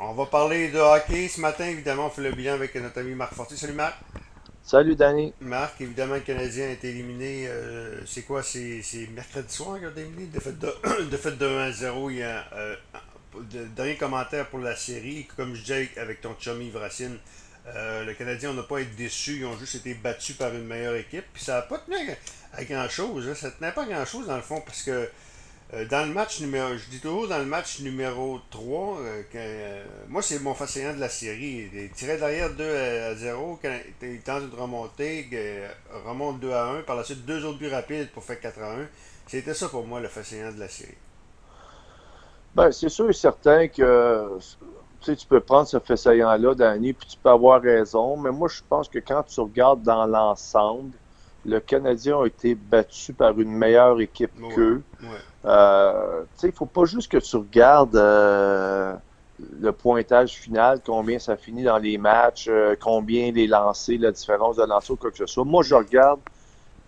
On va parler de hockey ce matin. Évidemment, on fait le bilan avec notre ami Marc Fortier. Salut Marc. Salut Danny. Marc, évidemment, le Canadien a été éliminé. euh, c'est quoi C'est mercredi soir qu'il a été éliminé De fait de, de, fait de 1 à 0. Il y a euh, de- dernier commentaire pour la série. Comme je disais avec ton chum Yves Racine, euh, le Canadien, on n'a pas été déçu. Ils ont juste été battus par une meilleure équipe. Puis ça n'a pas tenu à, grand-chose. hein. Ça tenait pas à grand-chose dans le fond parce que euh, dans le match numéro, je dis toujours dans le match numéro 3, euh, que, euh, moi c'est mon fascinant de la série. Il tirait derrière 2 à 0, quand il tente de remonter, remonte 2 à 1, par la suite deux autres buts rapides pour faire 4 à 1. C'était ça pour moi le fascinant de la série. Ben, c'est sûr et certain que tu sais, tu peux prendre ce fait saillant-là, Danny, puis tu peux avoir raison, mais moi, je pense que quand tu regardes dans l'ensemble, le Canadien a été battu par une meilleure équipe Ouais. qu'eux. Ouais. Euh, tu sais, il faut pas juste que tu regardes euh, le pointage final, combien ça finit dans les matchs, euh, combien les lancers, la différence de lancer ou quoi que ce soit. Moi, je regarde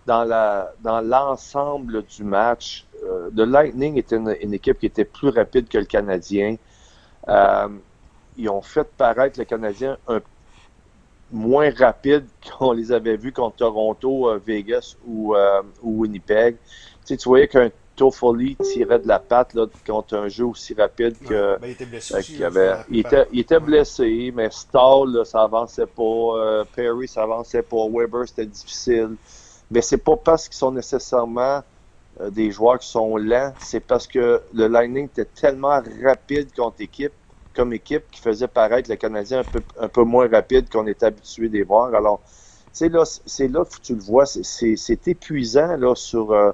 dans la dans l'ensemble du match. Euh, le Lightning était une, équipe qui était plus rapide que le Canadien. Ils ont fait paraître le Canadien un moins rapide qu'on les avait vus contre Toronto, Vegas ou, ou Winnipeg. Tu, sais, tu voyais qu'un Toffoli tirait de la patte là, contre un jeu aussi rapide que. Ben, il était blessé aussi. là, avait- faut- il, était, il était blessé, mais Stahl, là, ça avançait pas. euh, Perry, ça avançait pas. Weber, c'était difficile. Mais c'est pas parce qu'ils sont nécessairement euh, des joueurs qui sont lents, c'est parce que le Lightning était tellement rapide contre équipe, comme équipe, qui faisait paraître le Canadien un peu, un peu moins rapide qu'on est habitué de les voir. Alors, tu sais, là, c'est là que tu le vois, c'est- c'est c'est épuisant là, sur, euh,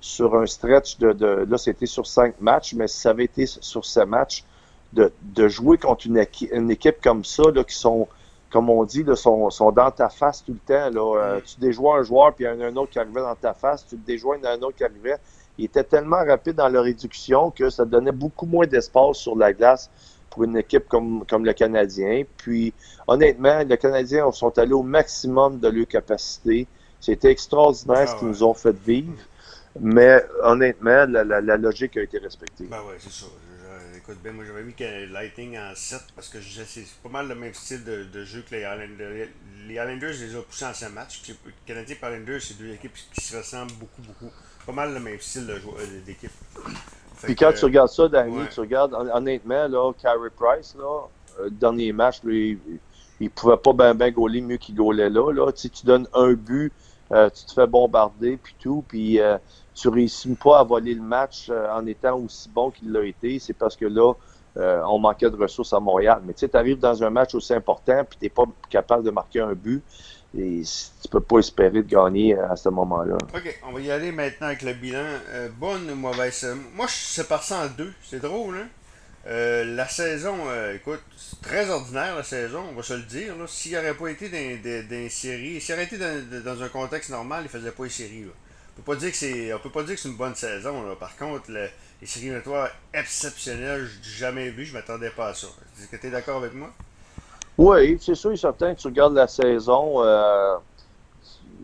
sur un stretch de, de là, c'était sur cinq matchs, mais si ça avait été sur ces matchs, de, de jouer contre une, une équipe comme ça, là, qui sont, comme on dit, là, sont, sont dans ta face tout le temps. Là. Euh, tu déjoues un joueur, puis il y en a un autre qui arrivait dans ta face, tu a un autre qui arrivait. Ils étaient tellement rapides dans leur réduction que ça donnait beaucoup moins d'espace sur la glace pour une équipe comme, comme le Canadien. Puis, honnêtement, les Canadiens sont allés au maximum de leur capacité. C'était extraordinaire Ah ce qu'ils nous ont fait vivre. Mais honnêtement, la, la- la logique a été respectée. Ben ouais, c'est ça. Je- je- écoute, ben moi j'avais mis que Lightning en 7 parce que c'est pas mal le même style de, de jeu que les Islanders. Les Islanders les ont poussés en 5 matchs. Puis les Canadiens et Islanders, c'est deux équipes qui se ressemblent beaucoup, beaucoup. Pas mal le même style euh, d'équipe. Puis que, quand tu regardes ça, Danny, ouais. tu regardes, hon- honnêtement, là, Carey Price, là, euh, dernier match, lui, il, il pouvait pas bien ben gauler mieux qu'il gaulait là. là. Tu sais, tu donnes un but, euh, tu te fais bombarder, puis tout, puis euh, tu réussis pas à voler le match euh, en étant aussi bon qu'il l'a été. C'est parce que là, euh, on manquait de ressources à Montréal. Mais tu sais, tu arrives dans un match aussi important, puis tu pas capable de marquer un but, et tu peux pas espérer de gagner à ce moment-là. Ok, on va y aller maintenant avec le bilan. Euh, bonne ou mauvaise euh, Moi, je sépare ça en deux. C'est drôle, hein? Euh, la saison, euh, écoute, c'est très ordinaire la saison, on va se le dire. S'il n'aurait pas été dans, dans, dans les séries, s'il aurait été dans, dans un contexte normal, il ne faisait pas les séries. Là. On peut pas dire que c'est, on peut pas dire que c'est une bonne saison. Là. Par contre, le- les séries éliminatoires exceptionnelles, je n'ai jamais vu, je m'attendais pas à ça. Est-ce que tu es d'accord avec moi? Oui, c'est sûr et certain que tu regardes la saison. Euh,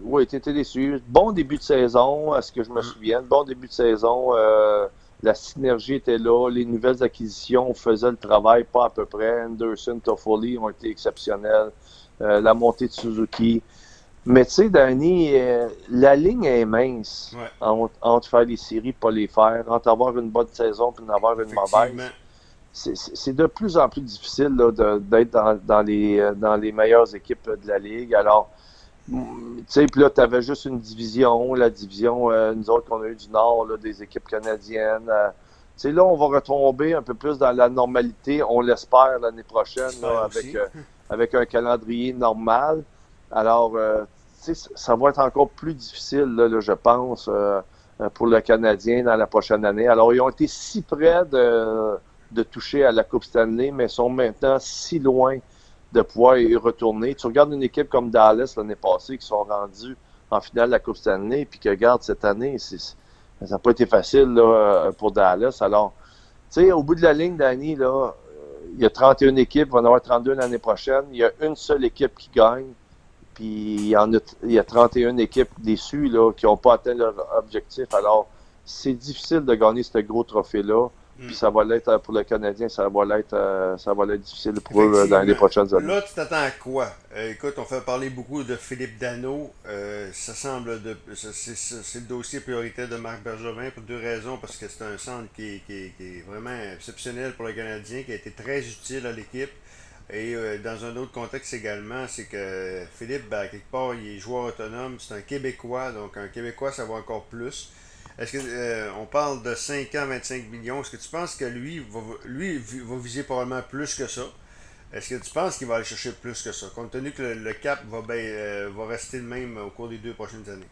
oui, tu étais déçu. Bon début de saison, à ce que je me souvienne. Bon début de saison. euh, la synergie était là. Les nouvelles acquisitions faisaient le travail, pas à peu près. Anderson, Toffoli ont été exceptionnels. Euh, la montée de Suzuki. Mais tu sais, Danny, euh, la ligne est mince Ouais. entre, entre faire les séries pas les faire, entre avoir une bonne saison et en avoir une mauvaise c'est- de plus en plus difficile d'être dans, dans les, euh, dans les meilleures équipes de la Ligue. Alors, tu sais, puis là, tu avais juste une division, la division, euh, nous autres qu'on a eu du Nord, là, des équipes canadiennes. euh, tu sais, là, on va retomber un peu plus dans la normalité, on l'espère l'année prochaine, là, avec, euh, avec un calendrier normal. Alors, euh, tu sais, ça va être encore plus difficile, là, là, je pense, pour le Canadien dans la prochaine année. Alors, ils ont été si près de, de toucher à la Coupe Stanley, mais sont maintenant si loin de pouvoir y retourner. Tu regardes une équipe comme Dallas l'année passée qui sont rendus en finale de la Coupe Stanley, puis que regarde cette année, ça n'a pas été facile là, pour Dallas. Alors, tu sais, au bout de la ligne, Danny, là, euh, il y a 31 équipes, il va en avoir 32 l'année prochaine. Il y a une seule équipe qui gagne, puis il y, a, il y a 31 équipes déçues là, qui n'ont pas atteint leur objectif. Alors, c'est difficile de gagner ce gros trophée-là Puis ça va l'être pour le Canadien, ça va l'être ça va difficile pour eux dans les prochaines années. Là, tu t'attends à quoi? écoute, on fait parler beaucoup de Philippe Dano. ça semble de c'est le dossier prioritaire de Marc Bergevin pour deux raisons. Parce que c'est un centre qui, qui, qui, est vraiment exceptionnel pour le Canadien, qui a été très utile à l'équipe. Et euh, dans un autre contexte également, c'est que Philippe, ben, quelque part, il est joueur autonome, c'est un Québécois, donc un Québécois, ça va encore plus. Est-ce que euh, on parle de 5 ans, 25 millions? Est-ce que tu penses que lui va, lui va viser probablement plus que ça? Est-ce que tu penses qu'il va aller chercher plus que ça, compte tenu que le, cap va, ben, euh, va rester le même au cours des deux prochaines années?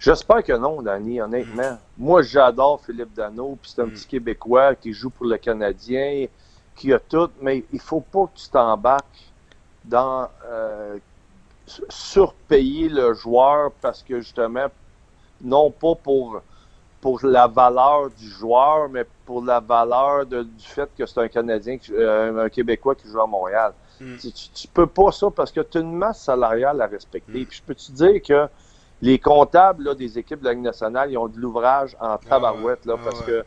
J'espère que non, Danny, honnêtement. Mm. Moi, j'adore Philippe Dano, puis c'est un mm. petit Québécois qui joue pour le Canadien qui a tout, mais il faut pas que tu t'embarques dans euh, surpayer le joueur parce que justement, non pas pour, pour la valeur du joueur, mais pour la valeur du fait que c'est un Canadien, euh, un Québécois qui joue à Montréal. Hmm. Tu, tu, peux pas ça parce que tu as une masse salariale à respecter. Hmm. Puis je peux te dire que les comptables des équipes de la Ligue nationale, ils ont de l'ouvrage en ah tabarouette, là, ah parce que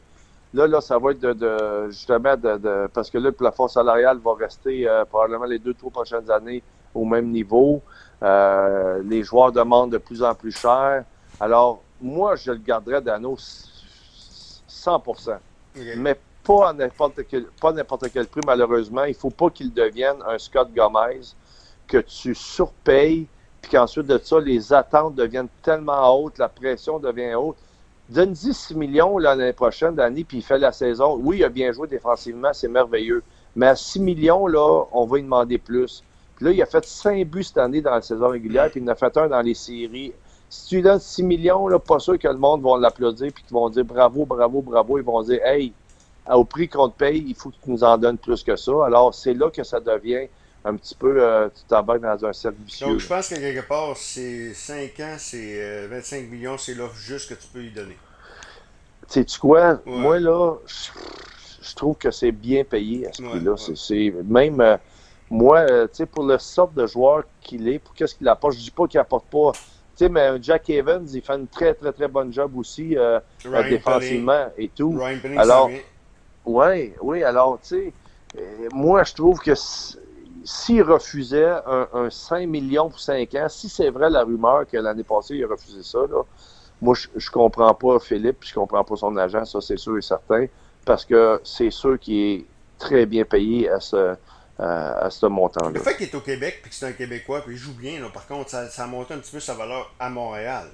Là, là, ça va être de, justement de, parce que là, le plafond salarial va rester euh, probablement les deux, trois prochaines années au même niveau. Euh, les joueurs demandent de plus en plus cher. Alors, moi, je le garderais d'anneau 100% Mais pas à n'importe quel, pas n'importe quel prix, malheureusement. Il faut pas qu'il devienne un Scott Gomez que tu surpayes, puis qu'ensuite de ça, les attentes deviennent tellement hautes, la pression devient haute Donne 10 millions l'année prochaine, Danny, puis il fait la saison. Oui, il a bien joué défensivement, c'est merveilleux. Mais à 6 millions, là, on va lui demander plus. Puis là, il a fait 5 buts cette année dans la saison régulière, puis il en a fait un dans les séries. Si tu lui donnes 6 millions, là, pas sûr que le monde va l'applaudir, puis qu'ils vont dire bravo, bravo, bravo. Ils vont dire, hey, au prix qu'on te paye, il faut que tu nous en donnes plus que ça. Alors, c'est là que ça devient un petit peu, euh, tu t'embarques dans un vicieux. Donc, je pense que quelque part, c'est 5 ans, c'est 25 euh, millions, c'est l'offre juste que tu peux lui donner. Tu sais quoi? Moi, là, je, trouve que c'est bien payé à ce prix-là. C'est même, euh, moi, tu sais, pour le sort de joueur qu'il est, pour qu'est-ce qu'il apporte, je dis pas qu'il apporte pas. Tu sais, mais Jack Evans, il fait une très, très, très bonne job aussi défensivement et tout. alors, ouais, oui, alors, tu sais, moi, je trouve que s'il refusait un, 5 millions pour 5 ans, si c'est vrai la rumeur que l'année passée, il a refusé ça, là, moi, je, je comprends pas Philippe, puis je comprends pas son agent, ça c'est sûr et certain, parce que c'est sûr qu'il est très bien payé à ce, à ce montant-là. Le fait qu'il est au Québec, puis que c'est un Québécois, puis il joue bien, par contre, ça, ça a monté un petit peu sa valeur à Montréal.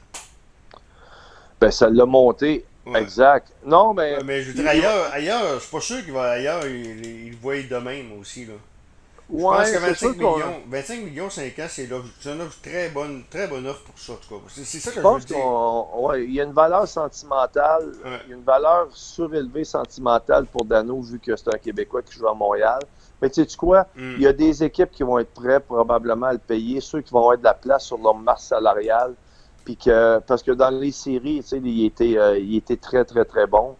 Ben, ça l'a monté Exact. Non, mais. mais je veux dire, ailleurs, ailleurs, je suis pas sûr qu'il va ailleurs, il, il, voit de même aussi, là. Je pense que 25 millions, 25 millions 5 ans, c'est une offre très bonne, très bonne offre pour ça, en tout cas. C'est ça que je, je pense ouais, il y a une valeur sentimentale, il y a une valeur surélevée sentimentale pour Dano, vu que c'est un Québécois qui joue à Montréal. Mais tu sais quoi? Hmm. Il y a des équipes qui vont être prêtes probablement à le payer, ceux qui vont avoir de la place sur leur masse salariale. Puis que, parce que dans les séries, tu sais, il était, euh, il était très, très, très bon.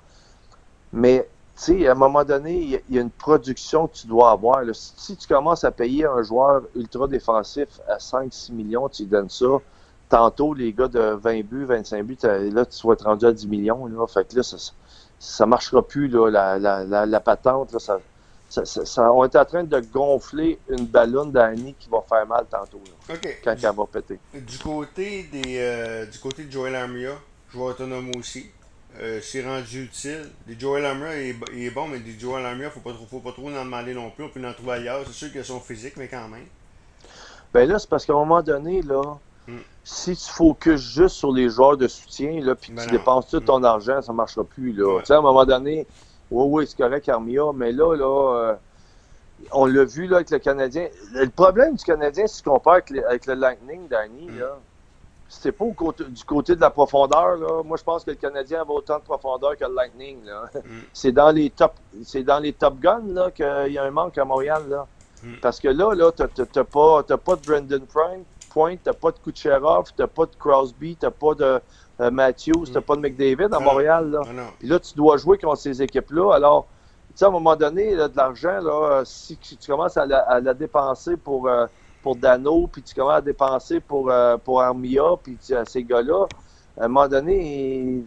Mais tu sais, à un moment donné, il y, a une production que tu dois avoir. Si tu commences à payer un joueur ultra défensif à 5-6 millions, tu lui donnes ça. Tantôt, les gars de 20 buts, 25 buts, là, tu vas être rendu à 10 millions. Là. Fait que là, ça, ça marchera plus, là, la, la, la, patente. Là, ça, ça, on est en train de gonfler une ballonne d'Annie qui va faire mal tantôt, là, quand elle va péter. Du côté, des, euh, du côté de Joel Armia, joueur autonome aussi, euh, c'est rendu utile. Des Joel Armia, il, est bon, mais des Joel Armia, faut pas trop, faut pas trop en demander non plus. On peut en trouver ailleurs. C'est sûr qu'ils sont physiques, mais quand même. Ben là, c'est parce qu'à un moment donné, là, hmm. si tu focuses juste sur les joueurs de soutien, là, puis que ben tu dépenses tout ton hmm. argent, ça marchera plus, là. Tu sais, à un moment donné, oui, oui, c'est correct, Armia, mais là, là, euh, on l'a vu, là, avec le Canadien. Le problème du Canadien, si tu compares avec, avec le Lightning, Danny, là, c'est pas du côté de la profondeur. Là. Moi, je pense que le Canadien avait autant de profondeur que le Lightning. Mm. C'est dans les top c'est dans les top guns là, qu'il y a un manque à Montréal. Là. Mm. Parce que là, là, t'as pas, pas de Brendan Point, t'as pas de Kucherov, t'as pas de Crosby, t'as pas de euh, Matthews, t'as mm. pas de McDavid à Montréal. Là. Puis là, tu dois jouer contre ces équipes-là. Alors, tu sais, à un moment donné, de l'argent, là, si, tu commences à la, dépenser pour. Euh, pour Dano, puis tu commences à dépenser pour, euh, pour Armia, puis ces gars-là, à un moment donné,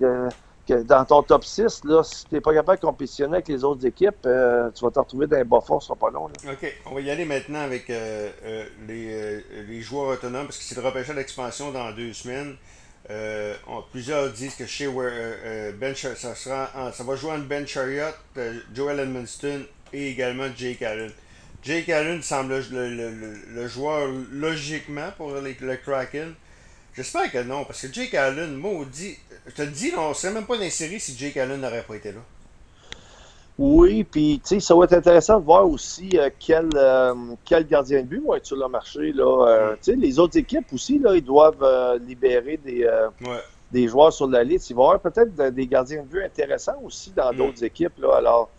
dans ton top 6, là, si tu n'es pas capable de compétitionner avec les autres équipes, euh, tu vas te retrouver dans les bas fonds, ce sera pas long. OK. On va y aller maintenant avec euh, euh, les, les, joueurs autonomes, parce que c'est le repêchage d'expansion dans deux semaines. Plusieurs disent que chez ben, ça, sera, ça va Ben Chariot, Joel Edmonston et également Jake Allen. Jake Allen semble le, joueur logiquement pour le Kraken. J'espère que non, parce que Jake Allen, maudit. Je te le dis, on ne serait même pas dans si Jake Allen n'aurait pas été là. Oui, puis tu sais, ça va être intéressant de voir aussi euh, quel, euh, quel gardien de but va être sur le marché. Là. Euh. Tu sais, les autres équipes aussi, là, ils doivent libérer des, des joueurs sur la liste. Il va y avoir peut-être des gardiens de but intéressants aussi dans mm. d'autres équipes. Là. Alors,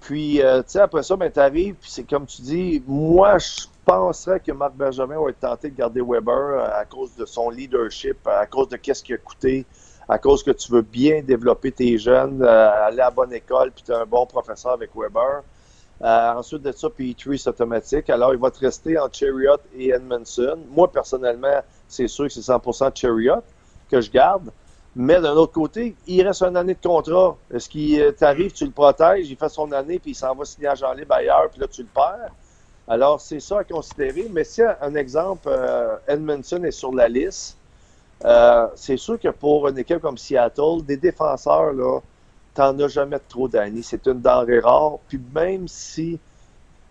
puis, tu sais, après ça, ben, tu arrives, puis c'est comme tu dis, moi, je penserais que Marc Benjamin va être tenté de garder Weber à cause de son leadership, à cause de qu'est-ce qui a coûté, à cause que tu veux bien développer tes jeunes, euh, aller à la bonne école, puis tu es un bon professeur avec Weber. Euh, ensuite de ça, Petrie, c'est automatique. Alors, il va te rester en Chariot et Edmondson. Moi, personnellement, c'est sûr que c'est 100% Chariot que je garde. Mais d'un autre côté, il reste une année de contrat. Est-ce qu'il t'arrive, tu le protèges, il fait son année, puis il s'en va signer à Jean Libre ailleurs, puis là, tu le perds. Alors, c'est ça à considérer. Mais si un exemple, euh, Edmondson est sur la liste, euh, c'est sûr que pour une équipe comme Seattle, des défenseurs, là, t'en as jamais trop d'années. C'est une denrée rare. Puis même si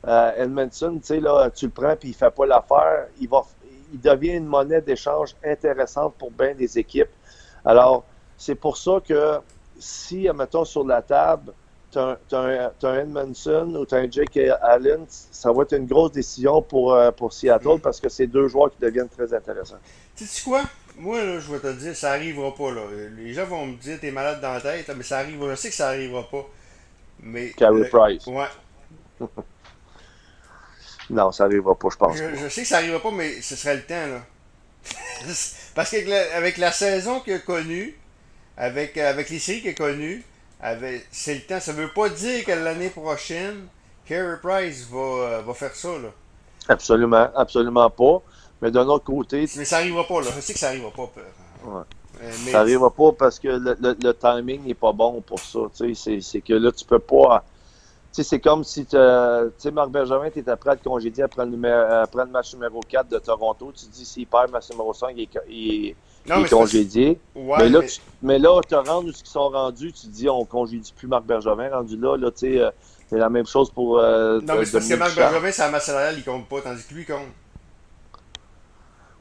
euh, Edmondson, tu sais, là, tu le prends puis il fait pas l'affaire, il va, il devient une monnaie d'échange intéressante pour bien des équipes. Alors, c'est pour ça que si, mettons, sur la table, tu as, un Edmondson ou tu as un Jake Allen, ça va être une grosse décision pour, euh, pour Seattle parce que c'est deux joueurs qui deviennent très intéressants. Tu sais quoi? Moi, là, je vais te dire, ça arrivera pas. Là. Les gens vont me dire, t'es malade dans la tête, mais ça arrivera. Je sais que ça arrivera pas. Mais. Carey Price. Ouais. non, ça arrivera pas, je pense. Je, sais que ça arrivera pas, mais ce serait le temps, là. Parce qu'avec la, avec la saison qu'il a connue, avec, avec les séries qu'il a connues, c'est le temps. Ça veut pas dire que l'année prochaine, Carey Price va, euh, va, faire ça. Là. Absolument, absolument pas. Mais d'un autre côté. Mais ça n'arrivera pas, là. Je sais que ça n'arrivera pas. Ouais. Euh, ça n'arrivera pas parce que le, le, timing n'est pas bon pour ça. C'est que là, tu peux pas. C'est comme si tu sais, Marc Benjamin, tu étais prêt à te congédier après le, après le match numéro 4 de Toronto. Tu te dis, s'il perd le match numéro 5, il il non, mais congédié. mais, là, Tu, mais là, te rends où ils sont rendus, tu te dis, on congédie plus Marc Bergevin, rendu là, là, tu sais, euh, c'est la même chose pour. Euh, non, mais c'est parce que Marc Bergevin, c'est la masse salariale, il compte pas, tandis que lui, il compte.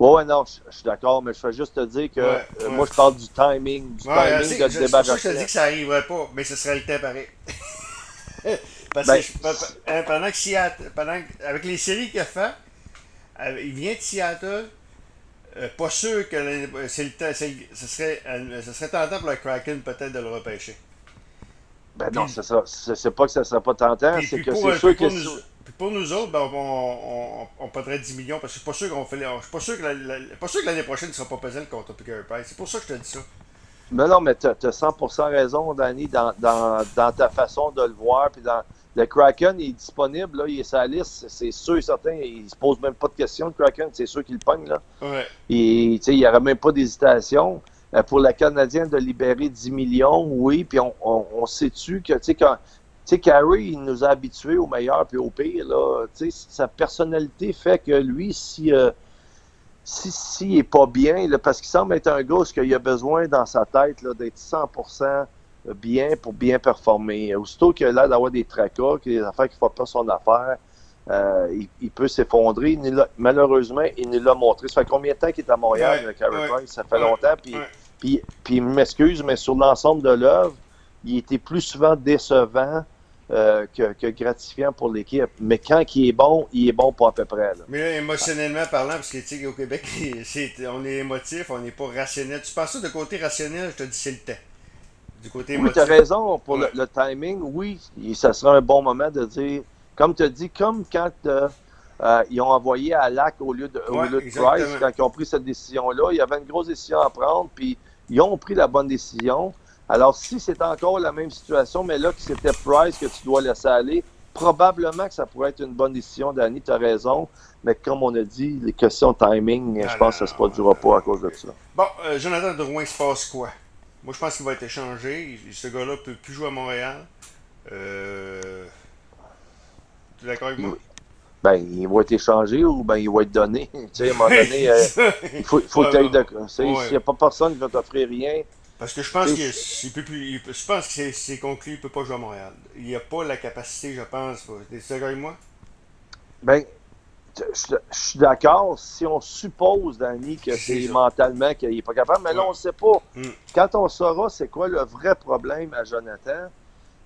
Ouais, ouais, non, je, suis d'accord, mais je veux juste te dire que euh, moi, je parle du timing, du timing de je, débat. Je te dis que ça n'arriverait pas, mais ce serait le temps pareil. Parce ben, que hein, pendant que Seattle, pendant, avec les séries qu'il a fait, il vient de Seattle, euh, pas sûr que c'est le temps, ce serait, euh, ce serait tentant pour le Kraken peut-être de le repêcher. Ben non, c'est ça. C'est pas que ça serait pas tentant, c'est que c'est sûr que. Nous, puis pour nous autres, ben, on, on, on, perdrait 10 millions parce que je suis pas sûr qu'on fait. Je suis pas sûr que pas sûr que l'année prochaine ne sera pas pesant contre Picker Price. C'est pour ça que je te dis ça. Mais non, mais tu as, 100% raison, Danny, dans, dans, dans, ta façon de le voir, puis dans, le Kraken est disponible, là, il est sur la liste, c'est sûr et certain. Il se pose même pas de questions, le Kraken, c'est sûr qu'il le pogne. Là. Ouais. Et, il n'y aurait même pas d'hésitation. Euh, pour la Canadienne de libérer 10 millions, oui, puis on, on, on sait-tu que, tu sais, quand. Tu sais, Carey, il nous a habitués au meilleur puis au pire. Là. Sa personnalité fait que lui, si, euh, si, si est pas bien, là, parce qu'il semble être un gars qu'il a besoin dans sa tête d'être 100% bien pour bien performer. Aussitôt qu'il a l'air d'avoir des tracas, qu'il a des affaires qui ne font pas son affaire, euh, il, peut s'effondrer. Malheureusement, il nous l'a montré. Ça fait combien de temps qu'il est à Montréal, ouais, Carey Price? Ça fait longtemps. Puis, puis, puis, il m'excuse, mais sur l'ensemble de l'œuvre, il était plus souvent décevant euh, que, gratifiant pour l'équipe. Mais quand il est bon, il est bon pas à peu près. Mais là, émotionnellement parlant, parce que tu sais, au Québec, on est émotif, on n'est pas rationnel. Tu penses ça de côté rationnel, je te dis c'est le temps côté Oui, tu as raison pour le, timing. Oui, ça sera un bon moment de dire, comme tu as dit, comme quand euh, euh, ils ont envoyé à LAC au lieu de, Price, quand ils ont pris cette décision-là, il y avait une grosse décision à prendre, puis ils ont pris la bonne décision. Alors, si c'est encore la même situation, mais là que c'était Price que tu dois laisser aller, probablement que ça pourrait être une bonne décision, Danny, tu as raison. Mais comme on a dit, les questions de timing, je pense que ça ne se produira pas à cause de ça. Bon, euh, Jonathan Drouin, il se passe quoi? Moi, je pense qu'il va être échangé. Ce gars-là peut plus jouer à Montréal. Euh... Tu es d'accord avec moi? Ben, il va être échangé ou ben il va être donné. tu sais, à un moment donné, euh, il faut, faut que tu ailles de. S'il n'y a pas personne qui va t'offrir rien. Parce que je pense plus. je pense que c'est conclu, il ne peut pas jouer à Montréal. Il n'y a pas la capacité, je pense. D'accord avec moi? Ben, je, suis d'accord si on suppose, Danny, que c'est mentalement qu'il n'est pas capable, mais là, on ne sait pas. Mm. Quand on saura c'est quoi le vrai problème à Jonathan,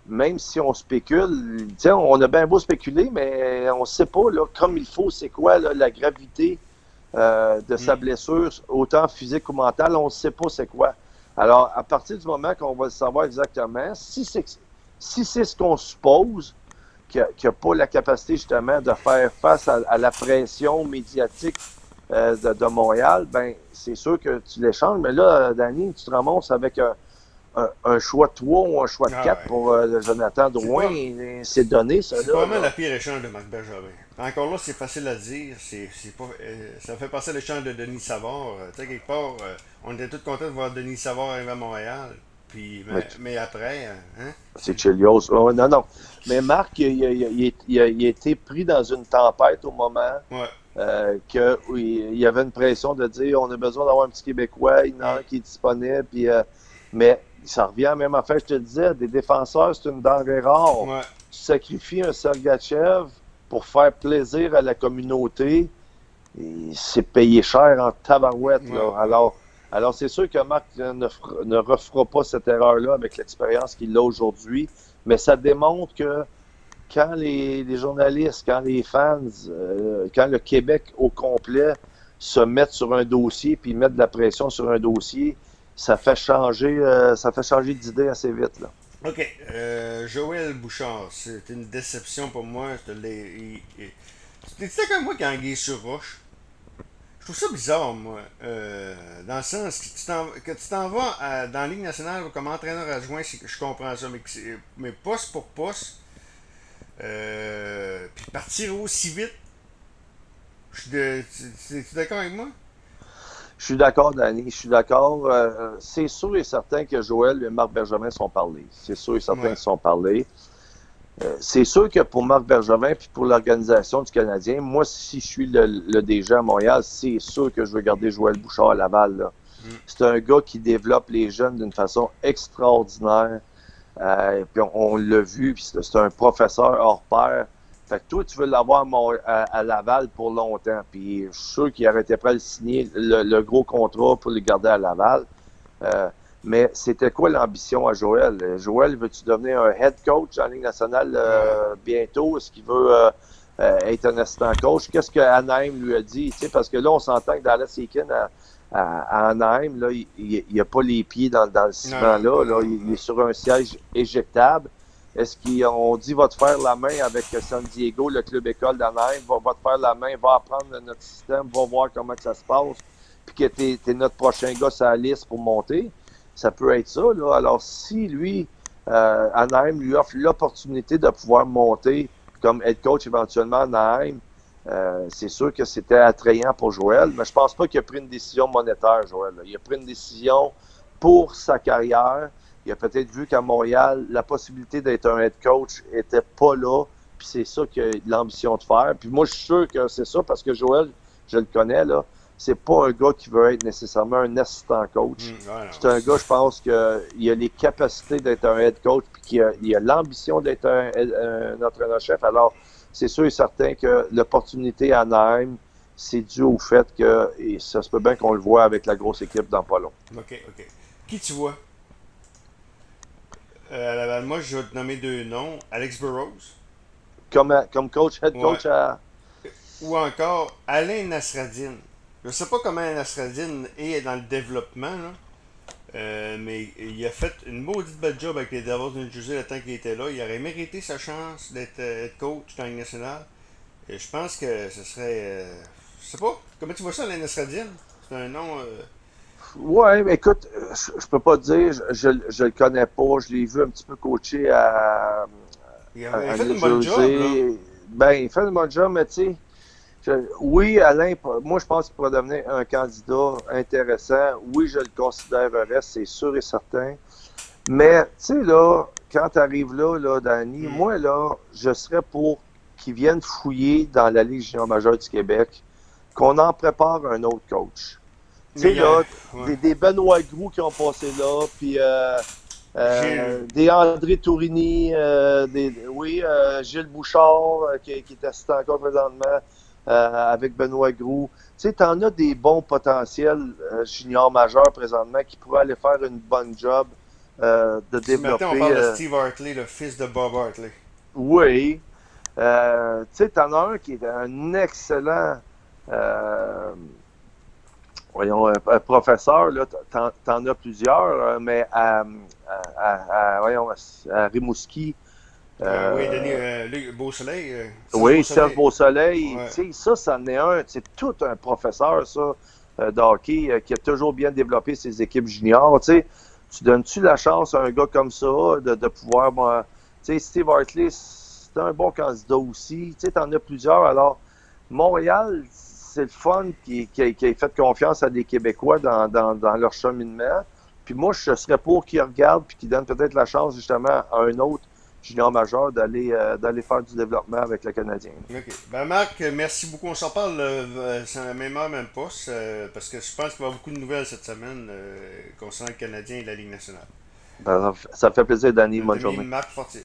même si on spécule, on a bien beau spéculer, mais on ne sait pas là, comme il faut, c'est quoi la gravité euh, de sa mm. blessure, autant physique ou mentale, on ne sait pas c'est quoi. Alors, à partir du moment qu'on va le savoir exactement, si c'est si ce qu'on suppose, qui n'a pas la capacité justement de faire face à, la pression médiatique euh, de, Montréal, ben c'est sûr que tu l'échanges. Mais là, Danny, tu te ramasses avec un, choix de 3 ou un choix de 4 pour euh, Jonathan Drouin. C'est donné, ça. C'est vraiment la pire échange de Marc Bergevin. Encore là, c'est facile à dire. C'est, pas, euh, ça fait passer l'échange de Denis Savard. tu sais, quelque part, on était tous contents de voir Denis Savard arriver à Montréal mais, après, hein? C'est Chelios. non, non. Mais Marc, il, a, été pris dans une tempête au moment ouais. euh, qu'il y avait une pression de dire on a besoin d'avoir un petit Québécois, il y en a un qui est disponible. Puis, euh, mais ça revient à même affaire, je te le disais, des défenseurs, c'est une denrée rare. Ouais. Tu sacrifies un Sergachev pour faire plaisir à la communauté. C'est payé cher en tabarouette. Là. Alors, alors, c'est sûr que Marc ne, refera pas cette erreur-là avec l'expérience qu'il a aujourd'hui, mais ça démontre que quand les, journalistes, quand les fans, euh, quand le Québec au complet se mettent sur un dossier puis mettent de la pression sur un dossier, ça fait changer, euh, ça fait changer d'idée assez vite. Là. OK. Euh, Joël Bouchard, c'est une déception pour moi. Tu étais comme moi quand Guy sur Roche. Je trouve ça bizarre, moi. Euh, dans le sens que tu t'en, vas dans la Ligue nationale comme entraîneur adjoint, je comprends ça, mais, mais poste pour poste, euh, puis partir aussi vite, je suis d'accord avec moi? Je suis d'accord, Danny. Je suis d'accord. Euh, c'est sûr et certain que Joël et Marc Benjamin sont parlés. C'est sûr et certain qu'ils sont parlés. Euh, c'est sûr que pour Marc Bergevin puis pour l'organisation du Canadien, moi, si je suis le, le DG à Montréal, c'est sûr que je veux garder Joël Bouchard à Laval. Mm. C'est un gars qui développe les jeunes d'une façon extraordinaire. Euh, puis on, l'a vu, puis c'est un professeur hors pair. Fait que toi, tu veux l'avoir à, Laval pour longtemps. Puis je suis sûr qu'il aurait été prêt à le signer le, gros contrat pour le garder à Laval. Euh, mais c'était quoi l'ambition à Joël? Joël, veux-tu devenir un head coach en Ligue nationale euh, bientôt? Est-ce qu'il veut euh, euh, être un assistant coach? Qu'est-ce que Anaheim lui a dit? parce que là, on s'entend que Dallas Eakin à, à, Anaheim, là, il n'a pas les pieds dans, le ciment-là. Là, il, est sur un siège éjectable. Est-ce qu'on dit va te faire la main avec San Diego, le club école d'Anaheim, va, te faire la main, va apprendre notre système, va voir comment ça se passe, puis que tu es, notre prochain gars sur la liste pour monter? ça peut être ça. Là. Alors, si lui, euh, Anaheim lui offre l'opportunité de pouvoir monter comme head coach éventuellement à Anaheim, euh, c'est sûr que c'était attrayant pour Joël, mais je pense pas qu'il a pris une décision monétaire, Joël. Il a pris une décision pour sa carrière. Il a peut-être vu qu'à Montréal, la possibilité d'être un head coach était pas là, puis c'est ça qu'il a l'ambition de faire. Puis moi, je suis sûr que c'est ça parce que Joël, je le connais, là, c'est pas un gars qui veut être nécessairement un assistant coach. Mm, c'est un gars, je pense qu'il a les capacités d'être un head coach puis qu'il a, a l'ambition d'être un, entraîneur-chef. Alors, c'est sûr et certain que l'opportunité à Anaheim, c'est dû au fait que, et ça se peut bien qu'on le voit avec la grosse équipe dans pas long. OK, OK. Qui tu vois? Euh, moi, je vais te nommer deux noms. Alex Burrows. Comme, comme coach, head coach à... Ou encore Alain Nasradine. Je sais pas comment Nasradine est dans le développement, là. Euh, mais il a fait une maudite belle job avec les Devils de New Jersey le temps qu'il était là. Il aurait mérité sa chance d'être euh, coach dans le national. Et je pense que ce serait. Euh, je sais pas. Comment tu vois ça, la Nasradine? C'est un nom. Ouais, mais écoute, je, peux pas dire, je, je, le connais pas. Je l'ai vu un petit peu coacher à. Il fait une bonne job. Ben, il fait une bonne job, mais tu sais oui, Alain, moi je pense qu'il pourrait devenir un candidat intéressant. Oui, je le considérerais, c'est sûr et certain. Mais, tu sais, là, quand tu arrives là, là, Danny, mm. moi, là, je serais pour qu'ils viennent fouiller dans la Ligue junior majeure du Québec, qu'on en prépare un autre coach. Tu sais, là, des, Benoît Groux qui ont passé là, puis euh, euh, des André Tourini, euh, des, oui, Gilles Bouchard, qui, qui est assistant encore présentement, avec Benoît Groux. Tu sais, t'en as des bons potentiels juniors majeurs présentement qui pourraient aller faire une bonne job de développer. Maintenant, on parle de Steve Hartley, le fils de Bob Hartley. Oui. Euh, tu sais, t'en as un qui est un excellent euh, voyons, un, professeur, là, t'en, as plusieurs, euh, mais à, à, voyons, à Rimouski. oui, Denis Beausoleil. oui, Serge Beausoleil. sais Ça, ça en est un. C'est tout un professeur, ça, de hockey, qui a toujours bien développé ses équipes juniors. sais tu donnes-tu la chance à un gars comme ça de, de pouvoir. tu sais, Steve Hartley, c'est un bon candidat aussi. Tu sais, t'en as plusieurs. Alors, Montréal, c'est le fun qui, fait confiance à des Québécois dans, dans, leur cheminement. Puis moi, je serais pour qu'ils regardent puis qu'ils donnent peut-être la chance justement à un autre junior majeur d'aller euh, d'aller faire du développement avec le Canadien. OK. Ben Marc, merci beaucoup. On s'en parle euh, c'est la même heure, même pas, euh, parce que je pense qu'il va y avoir beaucoup de nouvelles cette semaine concernant le Canadien et la Ligue nationale. Ben, ça fait plaisir, Danny. Bonne journée. Marc Fortier.